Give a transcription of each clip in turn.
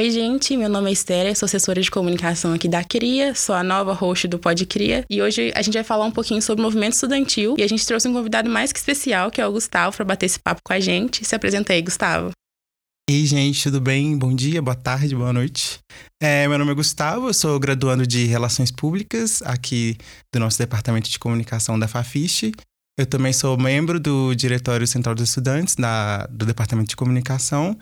Oi, gente, meu nome é Esther, sou assessora de comunicação aqui da CRIA, sou a nova host do Pod Cria e hoje a gente vai falar um pouquinho sobre o movimento estudantil e a gente trouxe um convidado mais que especial, que é o Gustavo, para bater esse papo com a gente. Se apresenta aí, Gustavo. Ei, gente, tudo bem? Bom dia, boa tarde, boa noite. É, meu nome é Gustavo, eu sou graduando de Relações Públicas aqui do nosso Departamento de Comunicação da Fafiche. Eu também sou membro do Diretório Central dos Estudantes da, do Departamento de Comunicação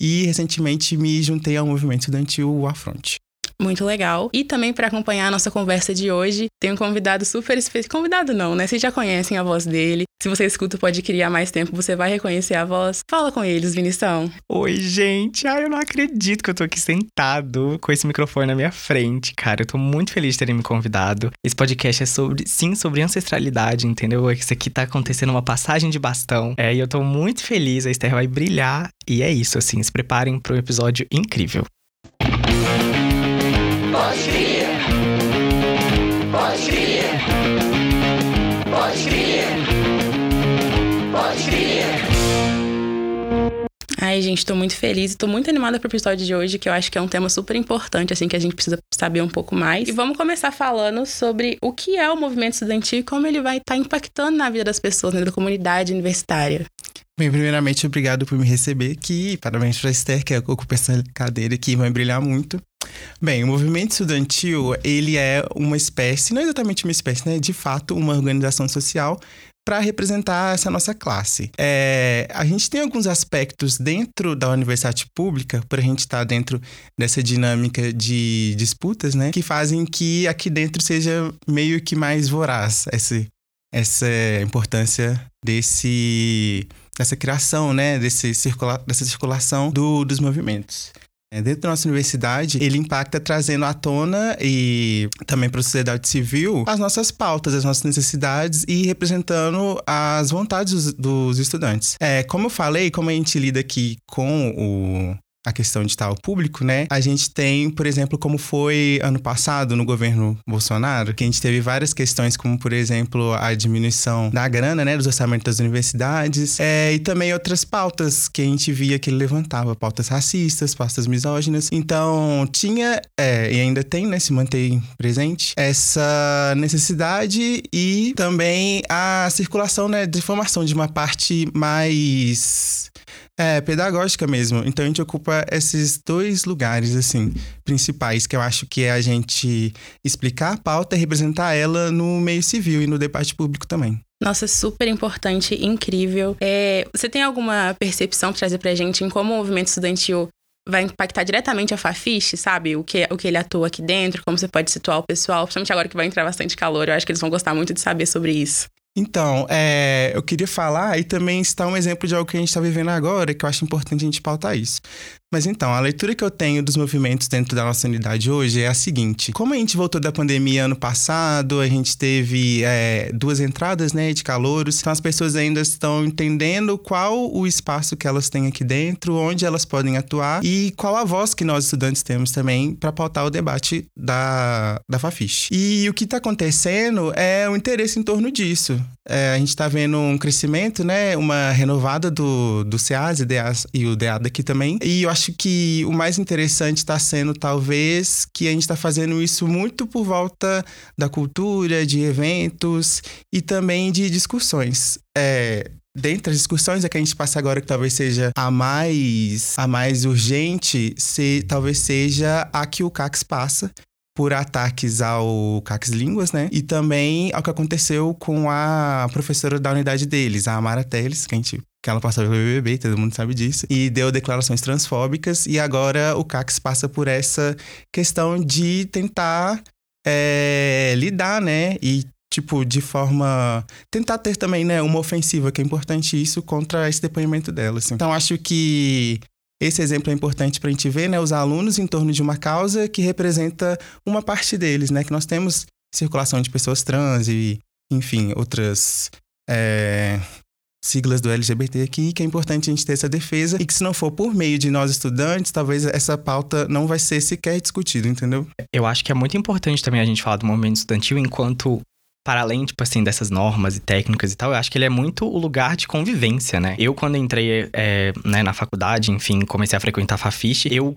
e recentemente me juntei ao movimento estudantil Afronte. Muito legal. E também para acompanhar a nossa conversa de hoje, tem um convidado super especial. Convidado não, né? Vocês já conhecem a voz dele. Se você escuta Pode Criar mais tempo, você vai reconhecer a voz. Fala com eles, Vinição. Oi, gente. Ai, eu não acredito que eu tô aqui sentado com esse microfone na minha frente, cara. Eu tô muito feliz de terem me convidado. Esse podcast é sobre, sim, sobre ancestralidade, entendeu? Isso aqui tá acontecendo uma passagem de bastão. É, e eu tô muito feliz. A Esther vai brilhar. E é isso, assim. Se preparem para um episódio incrível. Pode. Pode. Pode. Pode. Ai, gente, tô muito feliz e tô muito animada pro episódio de hoje, que eu acho que é um tema super importante, assim, que a gente precisa saber um pouco mais. E vamos começar falando sobre o que é o movimento estudantil e como ele vai estar tá impactando na vida das pessoas, né, da comunidade universitária. Bem, primeiramente, obrigado por me receber aqui. Parabéns para a Esther, que ocupa essa cadeira aqui, vai brilhar muito. Bem, o movimento estudantil, ele é uma espécie, não é exatamente uma espécie, né? De fato, uma organização social para representar essa nossa classe. É, a gente tem alguns aspectos dentro da universidade pública, por a gente estar tá dentro dessa dinâmica de disputas, né, que fazem que aqui dentro seja meio que mais voraz essa, essa importância desse dessa criação, né, desse circula, dessa circulação do, dos movimentos. É, dentro da nossa universidade, ele impacta trazendo à tona e também para a sociedade civil as nossas pautas, as nossas necessidades e representando as vontades dos, dos estudantes. É, como eu falei, como a gente lida aqui com o, a questão de ao público, né? A gente tem, por exemplo, como foi ano passado no governo Bolsonaro, que a gente teve várias questões, como, por exemplo, a diminuição da grana, né, dos orçamentos das universidades, é, e também outras pautas que a gente via que ele levantava, pautas racistas, pautas misóginas. Então, tinha, é, e ainda tem, né, se mantém presente, essa necessidade e também a circulação, né, de informação de uma parte mais é, pedagógica mesmo. Então a gente ocupa esses dois lugares, assim, principais, que eu acho que é a gente explicar a pauta e representar ela no meio civil e no debate público também. Nossa, super importante, incrível. É, você tem alguma percepção para trazer pra gente em como o movimento estudantil vai impactar diretamente a Fafiche, sabe? O que, o que ele atua aqui dentro, como você pode situar o pessoal, principalmente agora que vai entrar bastante calor. Eu acho que eles vão gostar muito de saber sobre isso. Então, é, eu queria falar e também citar um exemplo de algo que a gente está vivendo agora, que eu acho importante a gente pautar isso. Mas então, a leitura que eu tenho dos movimentos dentro da nossa unidade hoje é a seguinte: como a gente voltou da pandemia ano passado, a gente teve é, duas entradas né, de calouros, então as pessoas ainda estão entendendo qual o espaço que elas têm aqui dentro, onde elas podem atuar e qual a voz que nós estudantes temos também para pautar o debate da, da Fafiche. E o que está acontecendo é o interesse em torno disso. É, a gente está vendo um crescimento, né, uma renovada do, do CEAS e o DEAD aqui também. E eu acho que o mais interessante está sendo, talvez, que a gente está fazendo isso muito por volta da cultura, de eventos e também de discussões. É, dentre as discussões é que a gente passa agora que talvez seja a mais a mais urgente, se, talvez seja a que o CACS passa, por ataques ao Cax Línguas, né? E também ao que aconteceu com a professora da unidade deles, a Amara Teles, que a gente que ela passou pelo BBB, todo mundo sabe disso, e deu declarações transfóbicas, e agora o CACS passa por essa questão de tentar é, lidar, né? E, tipo, de forma. tentar ter também, né, uma ofensiva, que é importante isso, contra esse depoimento dela. Assim. Então, acho que esse exemplo é importante para a gente ver, né, os alunos em torno de uma causa que representa uma parte deles, né, que nós temos circulação de pessoas trans e, enfim, outras é, siglas do LGBT aqui, que é importante a gente ter essa defesa e que se não for por meio de nós estudantes, talvez essa pauta não vai ser sequer discutida, entendeu? Eu acho que é muito importante também a gente falar do movimento estudantil enquanto para além, tipo assim, dessas normas e técnicas e tal, eu acho que ele é muito o lugar de convivência, né? Eu, quando entrei é, né, na faculdade, enfim, comecei a frequentar Fafiche, eu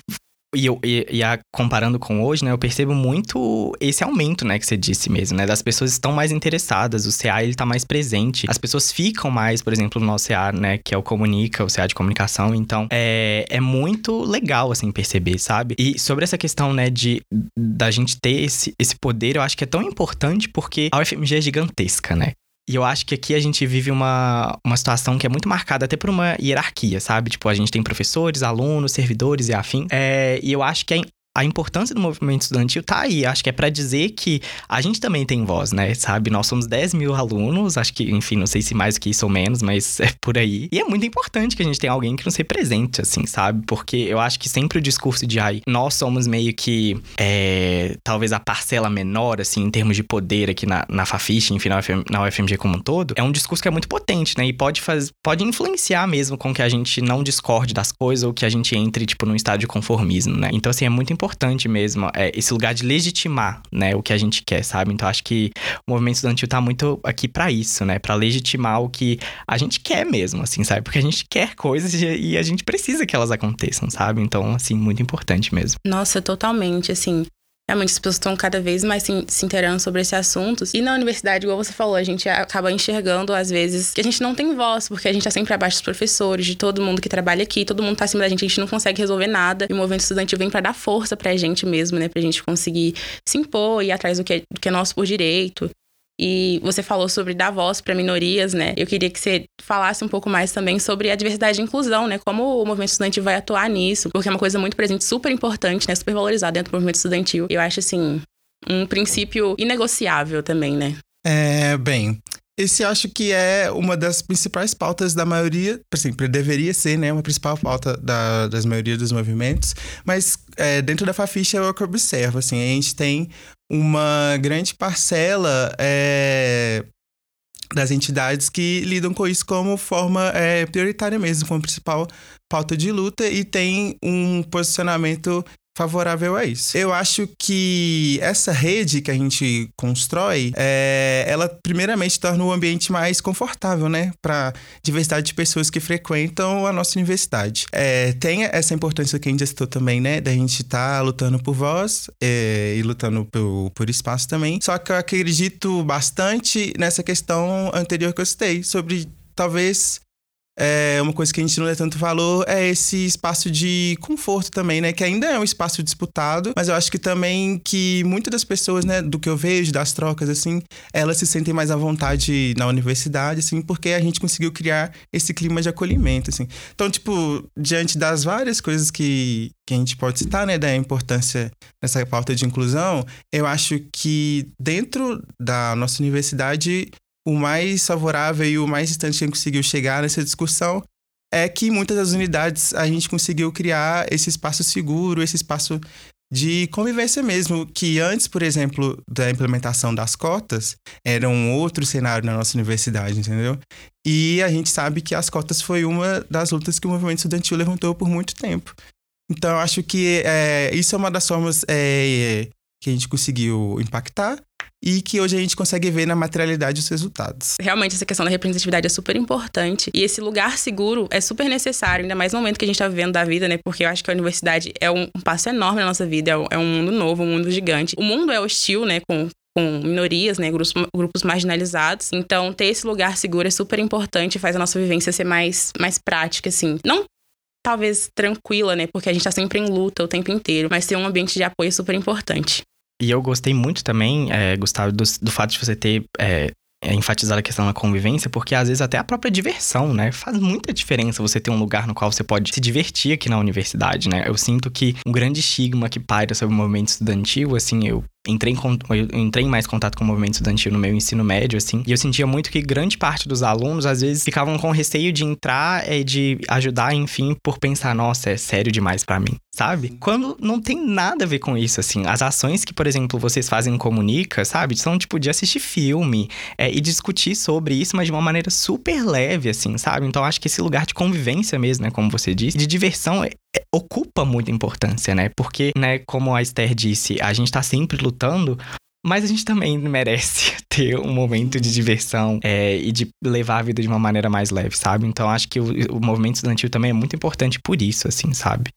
e, eu, e, e a, comparando com hoje, né, eu percebo muito esse aumento, né, que você disse mesmo, né, das pessoas estão mais interessadas, o CA ele tá mais presente, as pessoas ficam mais, por exemplo, no nosso CA, né, que é o Comunica, o CA de comunicação, então é, é muito legal, assim, perceber, sabe? E sobre essa questão, né, de da gente ter esse, esse poder, eu acho que é tão importante porque a UFMG é gigantesca, né? E eu acho que aqui a gente vive uma, uma situação que é muito marcada até por uma hierarquia, sabe? Tipo, a gente tem professores, alunos, servidores e afim. É, e eu acho que é a importância do movimento estudantil tá aí. Acho que é para dizer que a gente também tem voz, né? Sabe? Nós somos 10 mil alunos, acho que, enfim, não sei se mais que isso ou menos, mas é por aí. E é muito importante que a gente tenha alguém que nos represente, assim, sabe? Porque eu acho que sempre o discurso de, ai, nós somos meio que, é, talvez a parcela menor, assim, em termos de poder aqui na, na Fafiche, enfim, na, UFM, na UFMG como um todo, é um discurso que é muito potente, né? E pode, faz, pode influenciar mesmo com que a gente não discorde das coisas ou que a gente entre, tipo, num estado de conformismo, né? Então, assim, é muito importante importante mesmo, é, esse lugar de legitimar, né, o que a gente quer, sabe? Então acho que o movimento estudantil tá muito aqui para isso, né, para legitimar o que a gente quer mesmo, assim, sabe? Porque a gente quer coisas e a gente precisa que elas aconteçam, sabe? Então, assim, muito importante mesmo. Nossa, totalmente, assim, realmente as pessoas estão cada vez mais se, se inteirando sobre esses assuntos. E na universidade, igual você falou, a gente acaba enxergando, às vezes, que a gente não tem voz, porque a gente tá sempre abaixo dos professores, de todo mundo que trabalha aqui, todo mundo tá acima da gente, a gente não consegue resolver nada. E o movimento estudantil vem para dar força pra gente mesmo, né? Pra gente conseguir se impor e ir atrás do que é, do que é nosso por direito. E você falou sobre dar voz para minorias, né? Eu queria que você falasse um pouco mais também sobre a diversidade e inclusão, né? Como o movimento estudantil vai atuar nisso, porque é uma coisa muito presente, super importante, né? Super valorizada dentro do movimento estudantil. Eu acho, assim, um princípio inegociável também, né? É, bem, esse acho que é uma das principais pautas da maioria, exemplo, deveria ser, né, uma principal pauta da, das maioria dos movimentos, mas é, dentro da Faficha é o que eu observo, assim, a gente tem uma grande parcela é, das entidades que lidam com isso como forma é, prioritária mesmo, como principal pauta de luta e tem um posicionamento favorável a isso. Eu acho que essa rede que a gente constrói, é, ela primeiramente torna o ambiente mais confortável, né, para diversidade de pessoas que frequentam a nossa universidade. É, tem essa importância que a gente citou também, né, da gente estar tá lutando por voz é, e lutando por, por espaço também. Só que eu acredito bastante nessa questão anterior que eu citei sobre talvez é, uma coisa que a gente não dá tanto valor é esse espaço de conforto também, né? Que ainda é um espaço disputado, mas eu acho que também que muitas das pessoas, né, do que eu vejo, das trocas, assim, elas se sentem mais à vontade na universidade, assim, porque a gente conseguiu criar esse clima de acolhimento, assim. Então, tipo, diante das várias coisas que, que a gente pode citar, né, da importância dessa pauta de inclusão, eu acho que dentro da nossa universidade o mais favorável e o mais distante que a gente conseguiu chegar nessa discussão é que muitas das unidades a gente conseguiu criar esse espaço seguro, esse espaço de convivência mesmo, que antes, por exemplo, da implementação das cotas, era um outro cenário na nossa universidade, entendeu? E a gente sabe que as cotas foi uma das lutas que o movimento estudantil levantou por muito tempo. Então, acho que é, isso é uma das formas é, que a gente conseguiu impactar e que hoje a gente consegue ver na materialidade os resultados. Realmente, essa questão da representatividade é super importante e esse lugar seguro é super necessário, ainda mais no momento que a gente está vivendo da vida, né? Porque eu acho que a universidade é um, passo enorme na nossa vida, é um mundo novo, um mundo gigante. O mundo é hostil, né? Com, com minorias, né, grupos, grupos marginalizados. Então, ter esse lugar seguro é super importante, faz a nossa vivência ser mais, mais prática, assim. Não talvez tranquila, né, porque a gente tá sempre em luta o tempo inteiro, mas ter um ambiente de apoio é super importante. E eu gostei muito também, é, Gustavo, do, do fato de você ter é, enfatizado a questão da convivência, porque às vezes até a própria diversão, né? Faz muita diferença você ter um lugar no qual você pode se divertir aqui na universidade, né? Eu sinto que um grande estigma que paira sobre o movimento estudantil, assim, eu entrei em, eu entrei em mais contato com o movimento estudantil no meu ensino médio, assim, e eu sentia muito que grande parte dos alunos, às vezes, ficavam com receio de entrar e de ajudar, enfim, por pensar, nossa, é sério demais para mim, sabe? Quando não tem nada a ver com isso, assim. As ações que, por exemplo, vocês fazem em Comunica, sabe? São, tipo, de assistir filme é, e discutir sobre isso, mas de uma maneira super leve, assim, sabe? Então, acho que esse lugar de convivência mesmo, né, como você disse, de diversão, é, ocupa muita importância, né? Porque, né, como a Esther disse, a gente tá sempre lutando mas a gente também merece ter um momento de diversão é, e de levar a vida de uma maneira mais leve, sabe? Então acho que o, o movimento estudantil também é muito importante por isso, assim, sabe?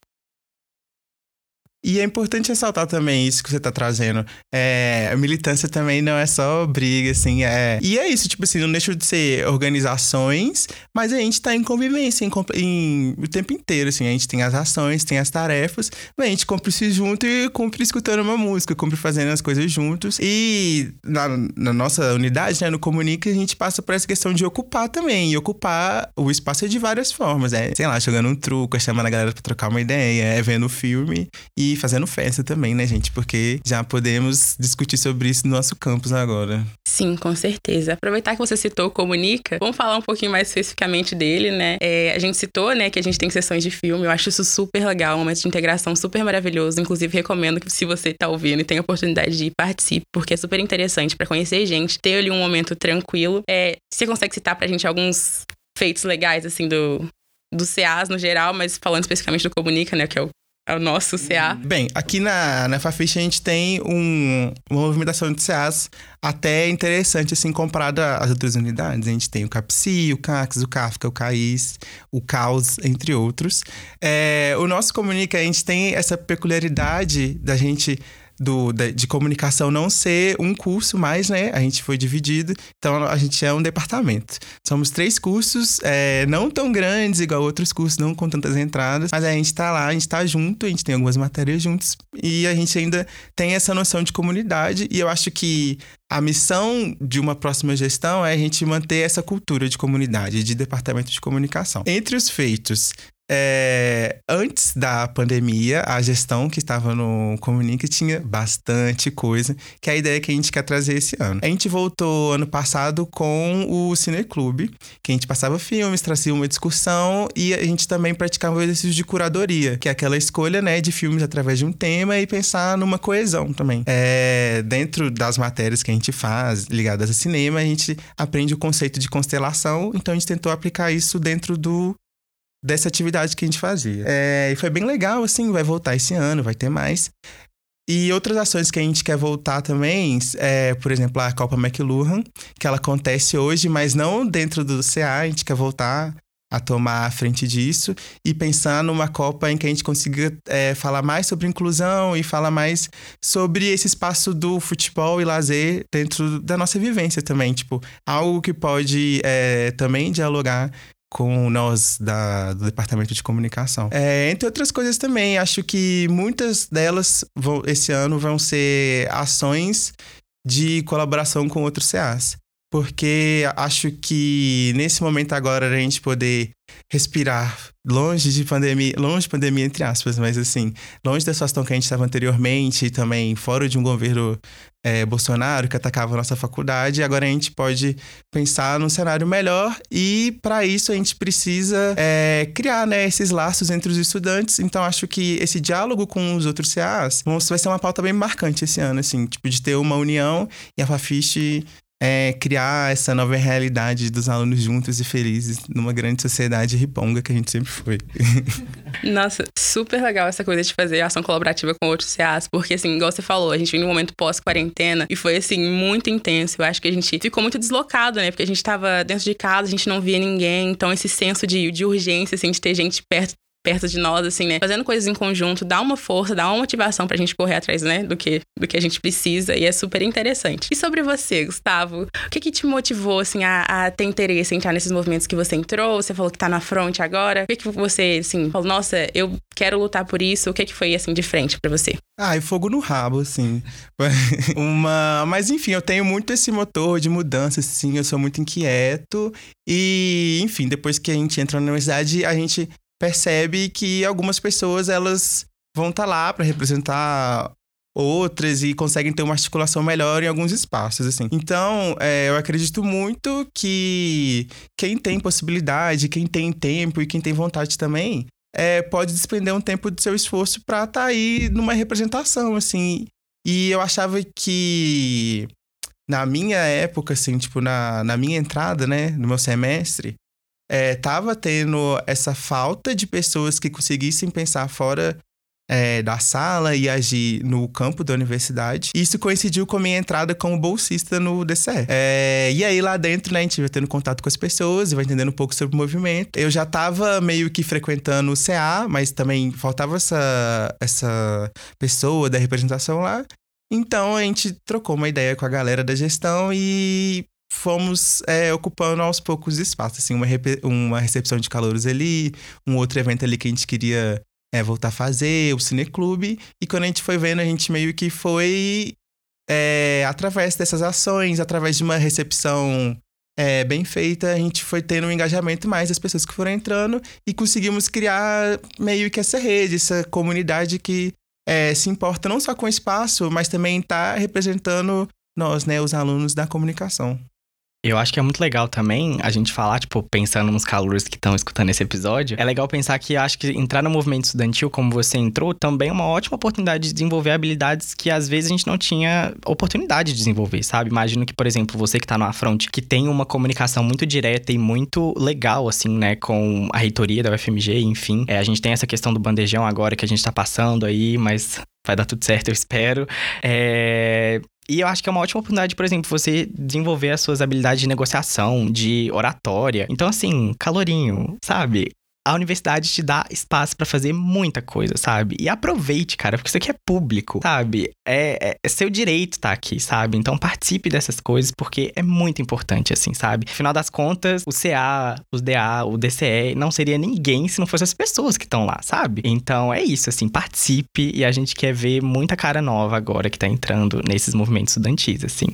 E é importante ressaltar também isso que você tá trazendo. É, a militância também não é só briga, assim. É... E é isso, tipo assim, não deixa de ser organizações, mas a gente tá em convivência em, em, o tempo inteiro, assim. A gente tem as ações, tem as tarefas, mas a gente cumpre se junto e cumpre escutando uma música, cumpre fazendo as coisas juntos. E na, na nossa unidade, né, no Comunica, a gente passa por essa questão de ocupar também. E ocupar o espaço é de várias formas. É, sei lá, jogando um truco, chamando a galera pra trocar uma ideia, é vendo filme e fazendo festa também, né, gente? Porque já podemos discutir sobre isso no nosso campus agora. Sim, com certeza. Aproveitar que você citou o Comunica, vamos falar um pouquinho mais especificamente dele, né? É, a gente citou, né, que a gente tem sessões de filme, eu acho isso super legal, um momento de integração super maravilhoso. Inclusive, recomendo que se você tá ouvindo e tem a oportunidade de ir, participe, porque é super interessante para conhecer gente, ter ali um momento tranquilo. É, você consegue citar pra gente alguns feitos legais, assim, do, do CAs no geral, mas falando especificamente do Comunica, né, que é o é o nosso CA. Bem, aqui na, na Fafiche a gente tem um, uma movimentação de CAs até interessante, assim, comparada às outras unidades. A gente tem o CAPSI, o CAX, o Kafka, o CAIS, o CAUS, entre outros. É, o nosso Comunica, a gente tem essa peculiaridade da gente do, de comunicação não ser um curso mais, né? A gente foi dividido, então a gente é um departamento. Somos três cursos, é, não tão grandes igual outros cursos, não com tantas entradas, mas a gente tá lá, a gente tá junto, a gente tem algumas matérias juntos e a gente ainda tem essa noção de comunidade e eu acho que a missão de uma próxima gestão é a gente manter essa cultura de comunidade, de departamento de comunicação. Entre os feitos é, antes da pandemia, a gestão que estava no Comunica tinha bastante coisa, que é a ideia que a gente quer trazer esse ano. A gente voltou ano passado com o Cineclube, que a gente passava filmes, trazia uma discussão e a gente também praticava o exercício de curadoria, que é aquela escolha né, de filmes através de um tema e pensar numa coesão também. É, dentro das matérias que a gente faz ligadas a cinema, a gente aprende o conceito de constelação, então a gente tentou aplicar isso dentro do dessa atividade que a gente fazia. É, e foi bem legal, assim, vai voltar esse ano, vai ter mais. E outras ações que a gente quer voltar também, é, por exemplo, a Copa McLuhan, que ela acontece hoje, mas não dentro do CA, a gente quer voltar a tomar a frente disso e pensar numa Copa em que a gente consiga é, falar mais sobre inclusão e falar mais sobre esse espaço do futebol e lazer dentro da nossa vivência também. Tipo, algo que pode é, também dialogar com nós da, do departamento de comunicação. É, entre outras coisas também, acho que muitas delas vão, esse ano vão ser ações de colaboração com outros CAs. Porque acho que nesse momento agora a gente poder respirar longe de pandemia, longe de pandemia entre aspas, mas assim, longe da situação que a gente estava anteriormente e também fora de um governo é, Bolsonaro que atacava a nossa faculdade, agora a gente pode pensar num cenário melhor e para isso a gente precisa é, criar né, esses laços entre os estudantes. Então acho que esse diálogo com os outros CAs vai ser uma pauta bem marcante esse ano, assim, tipo de ter uma união e a Fafiche é, criar essa nova realidade dos alunos juntos e felizes numa grande sociedade riponga que a gente sempre foi. Nossa, super legal essa coisa de fazer ação colaborativa com outros CAs, porque assim, igual você falou, a gente vive num momento pós-quarentena e foi assim, muito intenso. Eu acho que a gente ficou muito deslocado, né? Porque a gente tava dentro de casa, a gente não via ninguém, então esse senso de, de urgência, assim, de ter gente perto perto de nós, assim, né? Fazendo coisas em conjunto, dá uma força, dá uma motivação pra gente correr atrás, né? Do que, do que a gente precisa e é super interessante. E sobre você, Gustavo, o que que te motivou, assim, a, a ter interesse em entrar nesses movimentos que você entrou? Você falou que tá na frente agora. O que que você, assim, falou, nossa, eu quero lutar por isso? O que que foi, assim, de frente para você? Ah, e fogo no rabo, assim. Uma... Mas enfim, eu tenho muito esse motor de mudança, assim, eu sou muito inquieto. E, enfim, depois que a gente entra na universidade, a gente percebe que algumas pessoas elas vão estar tá lá para representar outras e conseguem ter uma articulação melhor em alguns espaços, assim. Então, é, eu acredito muito que quem tem possibilidade, quem tem tempo e quem tem vontade também, é, pode despender um tempo do seu esforço para estar tá aí numa representação, assim. E eu achava que na minha época, assim, tipo, na, na minha entrada, né, no meu semestre, é, tendo essa falta de pessoas que conseguissem pensar fora é, da sala e agir no campo da universidade. Isso coincidiu com a minha entrada como bolsista no DCE. É, e aí lá dentro, né, a gente vai tendo contato com as pessoas e vai entendendo um pouco sobre o movimento. Eu já estava meio que frequentando o CA, mas também faltava essa, essa pessoa da representação lá. Então a gente trocou uma ideia com a galera da gestão e fomos é, ocupando aos poucos espaços, assim, uma, uma recepção de calouros ali, um outro evento ali que a gente queria é, voltar a fazer, o Cineclube. E quando a gente foi vendo, a gente meio que foi é, através dessas ações, através de uma recepção é, bem feita, a gente foi tendo um engajamento mais das pessoas que foram entrando e conseguimos criar meio que essa rede, essa comunidade que é, se importa não só com o espaço, mas também está representando nós, né, os alunos da comunicação. Eu acho que é muito legal também a gente falar, tipo, pensando nos calouros que estão escutando esse episódio. É legal pensar que acho que entrar no movimento estudantil, como você entrou, também é uma ótima oportunidade de desenvolver habilidades que às vezes a gente não tinha oportunidade de desenvolver, sabe? Imagino que, por exemplo, você que tá no front, que tem uma comunicação muito direta e muito legal, assim, né, com a reitoria da UFMG, enfim. É, a gente tem essa questão do bandejão agora que a gente tá passando aí, mas vai dar tudo certo, eu espero. É... E eu acho que é uma ótima oportunidade, por exemplo, você desenvolver as suas habilidades de negociação, de oratória. Então, assim, calorinho, sabe? A universidade te dá espaço para fazer muita coisa, sabe? E aproveite, cara, porque isso aqui é público, sabe? É, é, é seu direito estar tá aqui, sabe? Então participe dessas coisas porque é muito importante, assim, sabe? Afinal das contas, o CA, os DA, o DCE não seria ninguém se não fossem as pessoas que estão lá, sabe? Então é isso, assim, participe e a gente quer ver muita cara nova agora que tá entrando nesses movimentos estudantis, assim.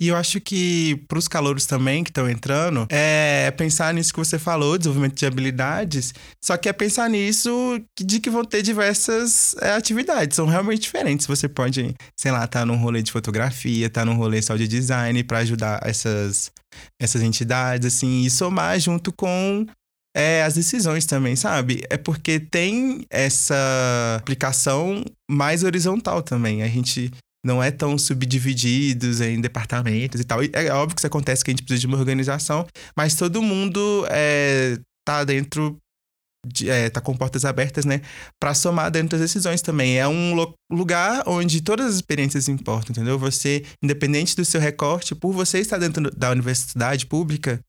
E eu acho que para os calouros também que estão entrando, é pensar nisso que você falou, desenvolvimento de habilidades, só que é pensar nisso de que vão ter diversas é, atividades, são realmente diferentes. Você pode, sei lá, estar tá num rolê de fotografia, estar tá num rolê só de design para ajudar essas, essas entidades, assim, e somar junto com é, as decisões também, sabe? É porque tem essa aplicação mais horizontal também. A gente não é tão subdivididos em departamentos e tal. E é óbvio que isso acontece que a gente precisa de uma organização, mas todo mundo é, tá dentro de, é, tá com portas abertas, né, para somar dentro das decisões também. É um lugar onde todas as experiências importam, entendeu? Você, independente do seu recorte, por você estar dentro da universidade pública,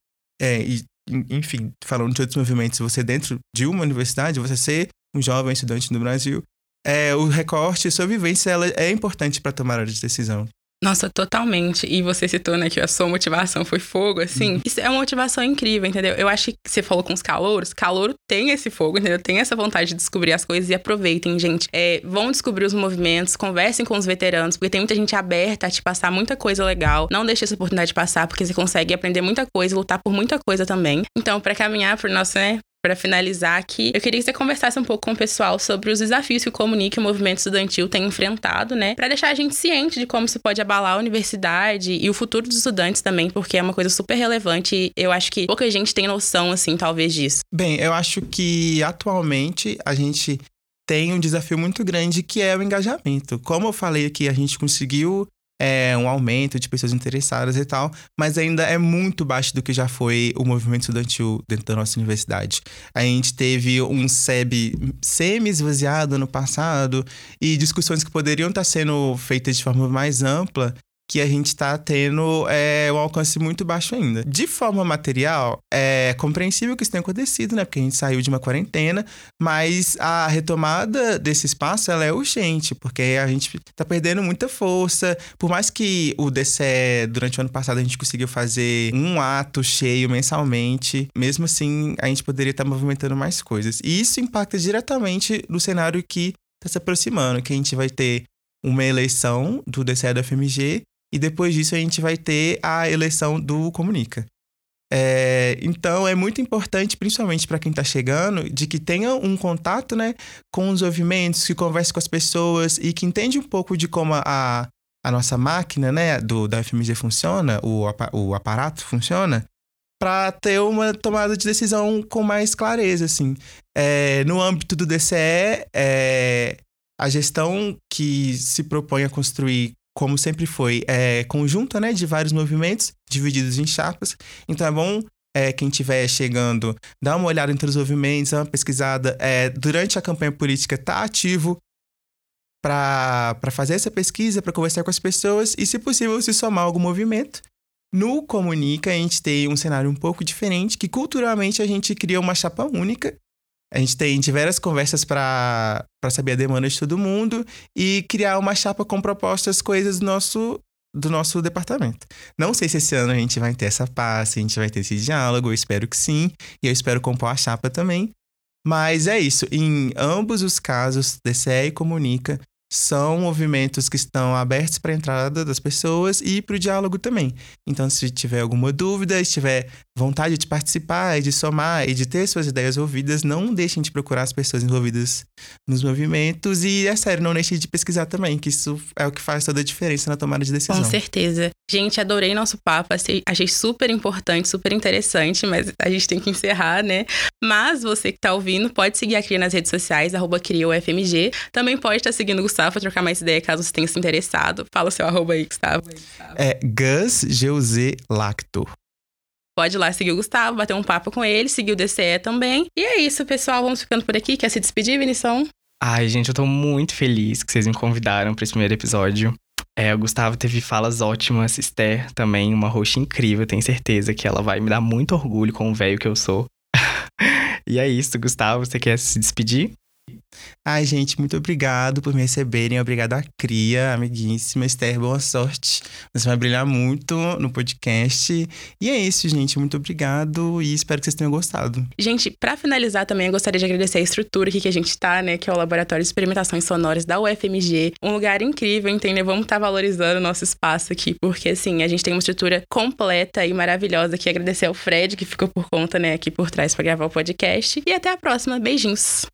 é, e, enfim, falando de outros movimentos, você dentro de uma universidade, você ser um jovem estudante no Brasil, é, o recorte, sua vivência, ela é importante para tomar a decisão. Nossa, totalmente. E você citou, né, que a sua motivação foi fogo, assim. Uhum. Isso é uma motivação incrível, entendeu? Eu acho que você falou com os calouros, calouro tem esse fogo, entendeu? Tem essa vontade de descobrir as coisas e aproveitem, gente. É, vão descobrir os movimentos, conversem com os veteranos, porque tem muita gente aberta a te passar muita coisa legal. Não deixe essa oportunidade passar, porque você consegue aprender muita coisa, lutar por muita coisa também. Então, para caminhar pro nosso, né, para finalizar aqui, eu queria que você conversasse um pouco com o pessoal sobre os desafios que o Comunique e o movimento estudantil tem enfrentado, né? Para deixar a gente ciente de como isso pode abalar a universidade e o futuro dos estudantes também, porque é uma coisa super relevante e eu acho que pouca gente tem noção, assim, talvez disso. Bem, eu acho que atualmente a gente tem um desafio muito grande que é o engajamento. Como eu falei aqui, a gente conseguiu é, um aumento de pessoas interessadas e tal, mas ainda é muito baixo do que já foi o movimento estudantil dentro da nossa universidade. A gente teve um SEB semi-esvaziado no passado e discussões que poderiam estar sendo feitas de forma mais ampla que a gente está tendo é, um alcance muito baixo ainda. De forma material, é compreensível que isso tenha acontecido, né? Porque a gente saiu de uma quarentena, mas a retomada desse espaço ela é urgente, porque a gente está perdendo muita força. Por mais que o DCE, durante o ano passado, a gente conseguiu fazer um ato cheio mensalmente, mesmo assim, a gente poderia estar tá movimentando mais coisas. E isso impacta diretamente no cenário que está se aproximando, que a gente vai ter uma eleição do DCE da FMG e depois disso a gente vai ter a eleição do Comunica. É, então é muito importante, principalmente para quem está chegando, de que tenha um contato né, com os movimentos, que converse com as pessoas e que entende um pouco de como a, a nossa máquina né, do, da FMG funciona, o, o aparato funciona, para ter uma tomada de decisão com mais clareza. Assim. É, no âmbito do DCE, é, a gestão que se propõe a construir como sempre foi, é conjunta, né, de vários movimentos divididos em chapas. Então é bom é, quem estiver chegando dar uma olhada entre os movimentos, dar uma pesquisada. É, durante a campanha política, tá ativo para fazer essa pesquisa, para conversar com as pessoas e, se possível, se somar a algum movimento. No Comunica, a gente tem um cenário um pouco diferente, que culturalmente a gente cria uma chapa única. A gente tem diversas conversas para saber a demanda de todo mundo e criar uma chapa com propostas, coisas do nosso, do nosso departamento. Não sei se esse ano a gente vai ter essa paz, se a gente vai ter esse diálogo, eu espero que sim, e eu espero compor a chapa também. Mas é isso, em ambos os casos, DCE e Comunica, são movimentos que estão abertos para a entrada das pessoas e para o diálogo também. Então, se tiver alguma dúvida, se tiver vontade de participar e de somar e de ter suas ideias ouvidas, não deixem de procurar as pessoas envolvidas nos movimentos e, é sério, não deixem de pesquisar também, que isso é o que faz toda a diferença na tomada de decisão. Com certeza. Gente, adorei nosso papo, achei super importante, super interessante, mas a gente tem que encerrar, né? Mas você que está ouvindo, pode seguir a Cria nas redes sociais, arroba CriaUFMG. Também pode estar seguindo o Gustavo para trocar mais ideia, caso você tenha se interessado. Fala o seu arroba aí, Gustavo. É Gus G Lacto. Pode ir lá seguir o Gustavo, bater um papo com ele, seguir o DCE também. E é isso, pessoal. Vamos ficando por aqui. Quer se despedir, Vinição? Ai, gente, eu tô muito feliz que vocês me convidaram para esse primeiro episódio. É, o Gustavo teve falas ótimas, Esther também, uma roxa incrível, tenho certeza que ela vai me dar muito orgulho com o velho que eu sou. e é isso, Gustavo, você quer se despedir? Ai, gente, muito obrigado por me receberem. Obrigado à Cria, amiguíssima. Esther, boa sorte. Você vai brilhar muito no podcast. E é isso, gente. Muito obrigado e espero que vocês tenham gostado. Gente, para finalizar também, eu gostaria de agradecer a estrutura aqui que a gente tá, né? Que é o Laboratório de Experimentações Sonoras da UFMG. Um lugar incrível, entendeu? Vamos estar tá valorizando o nosso espaço aqui, porque assim, a gente tem uma estrutura completa e maravilhosa aqui. Agradecer ao Fred, que ficou por conta, né, aqui por trás para gravar o podcast. E até a próxima. Beijinhos.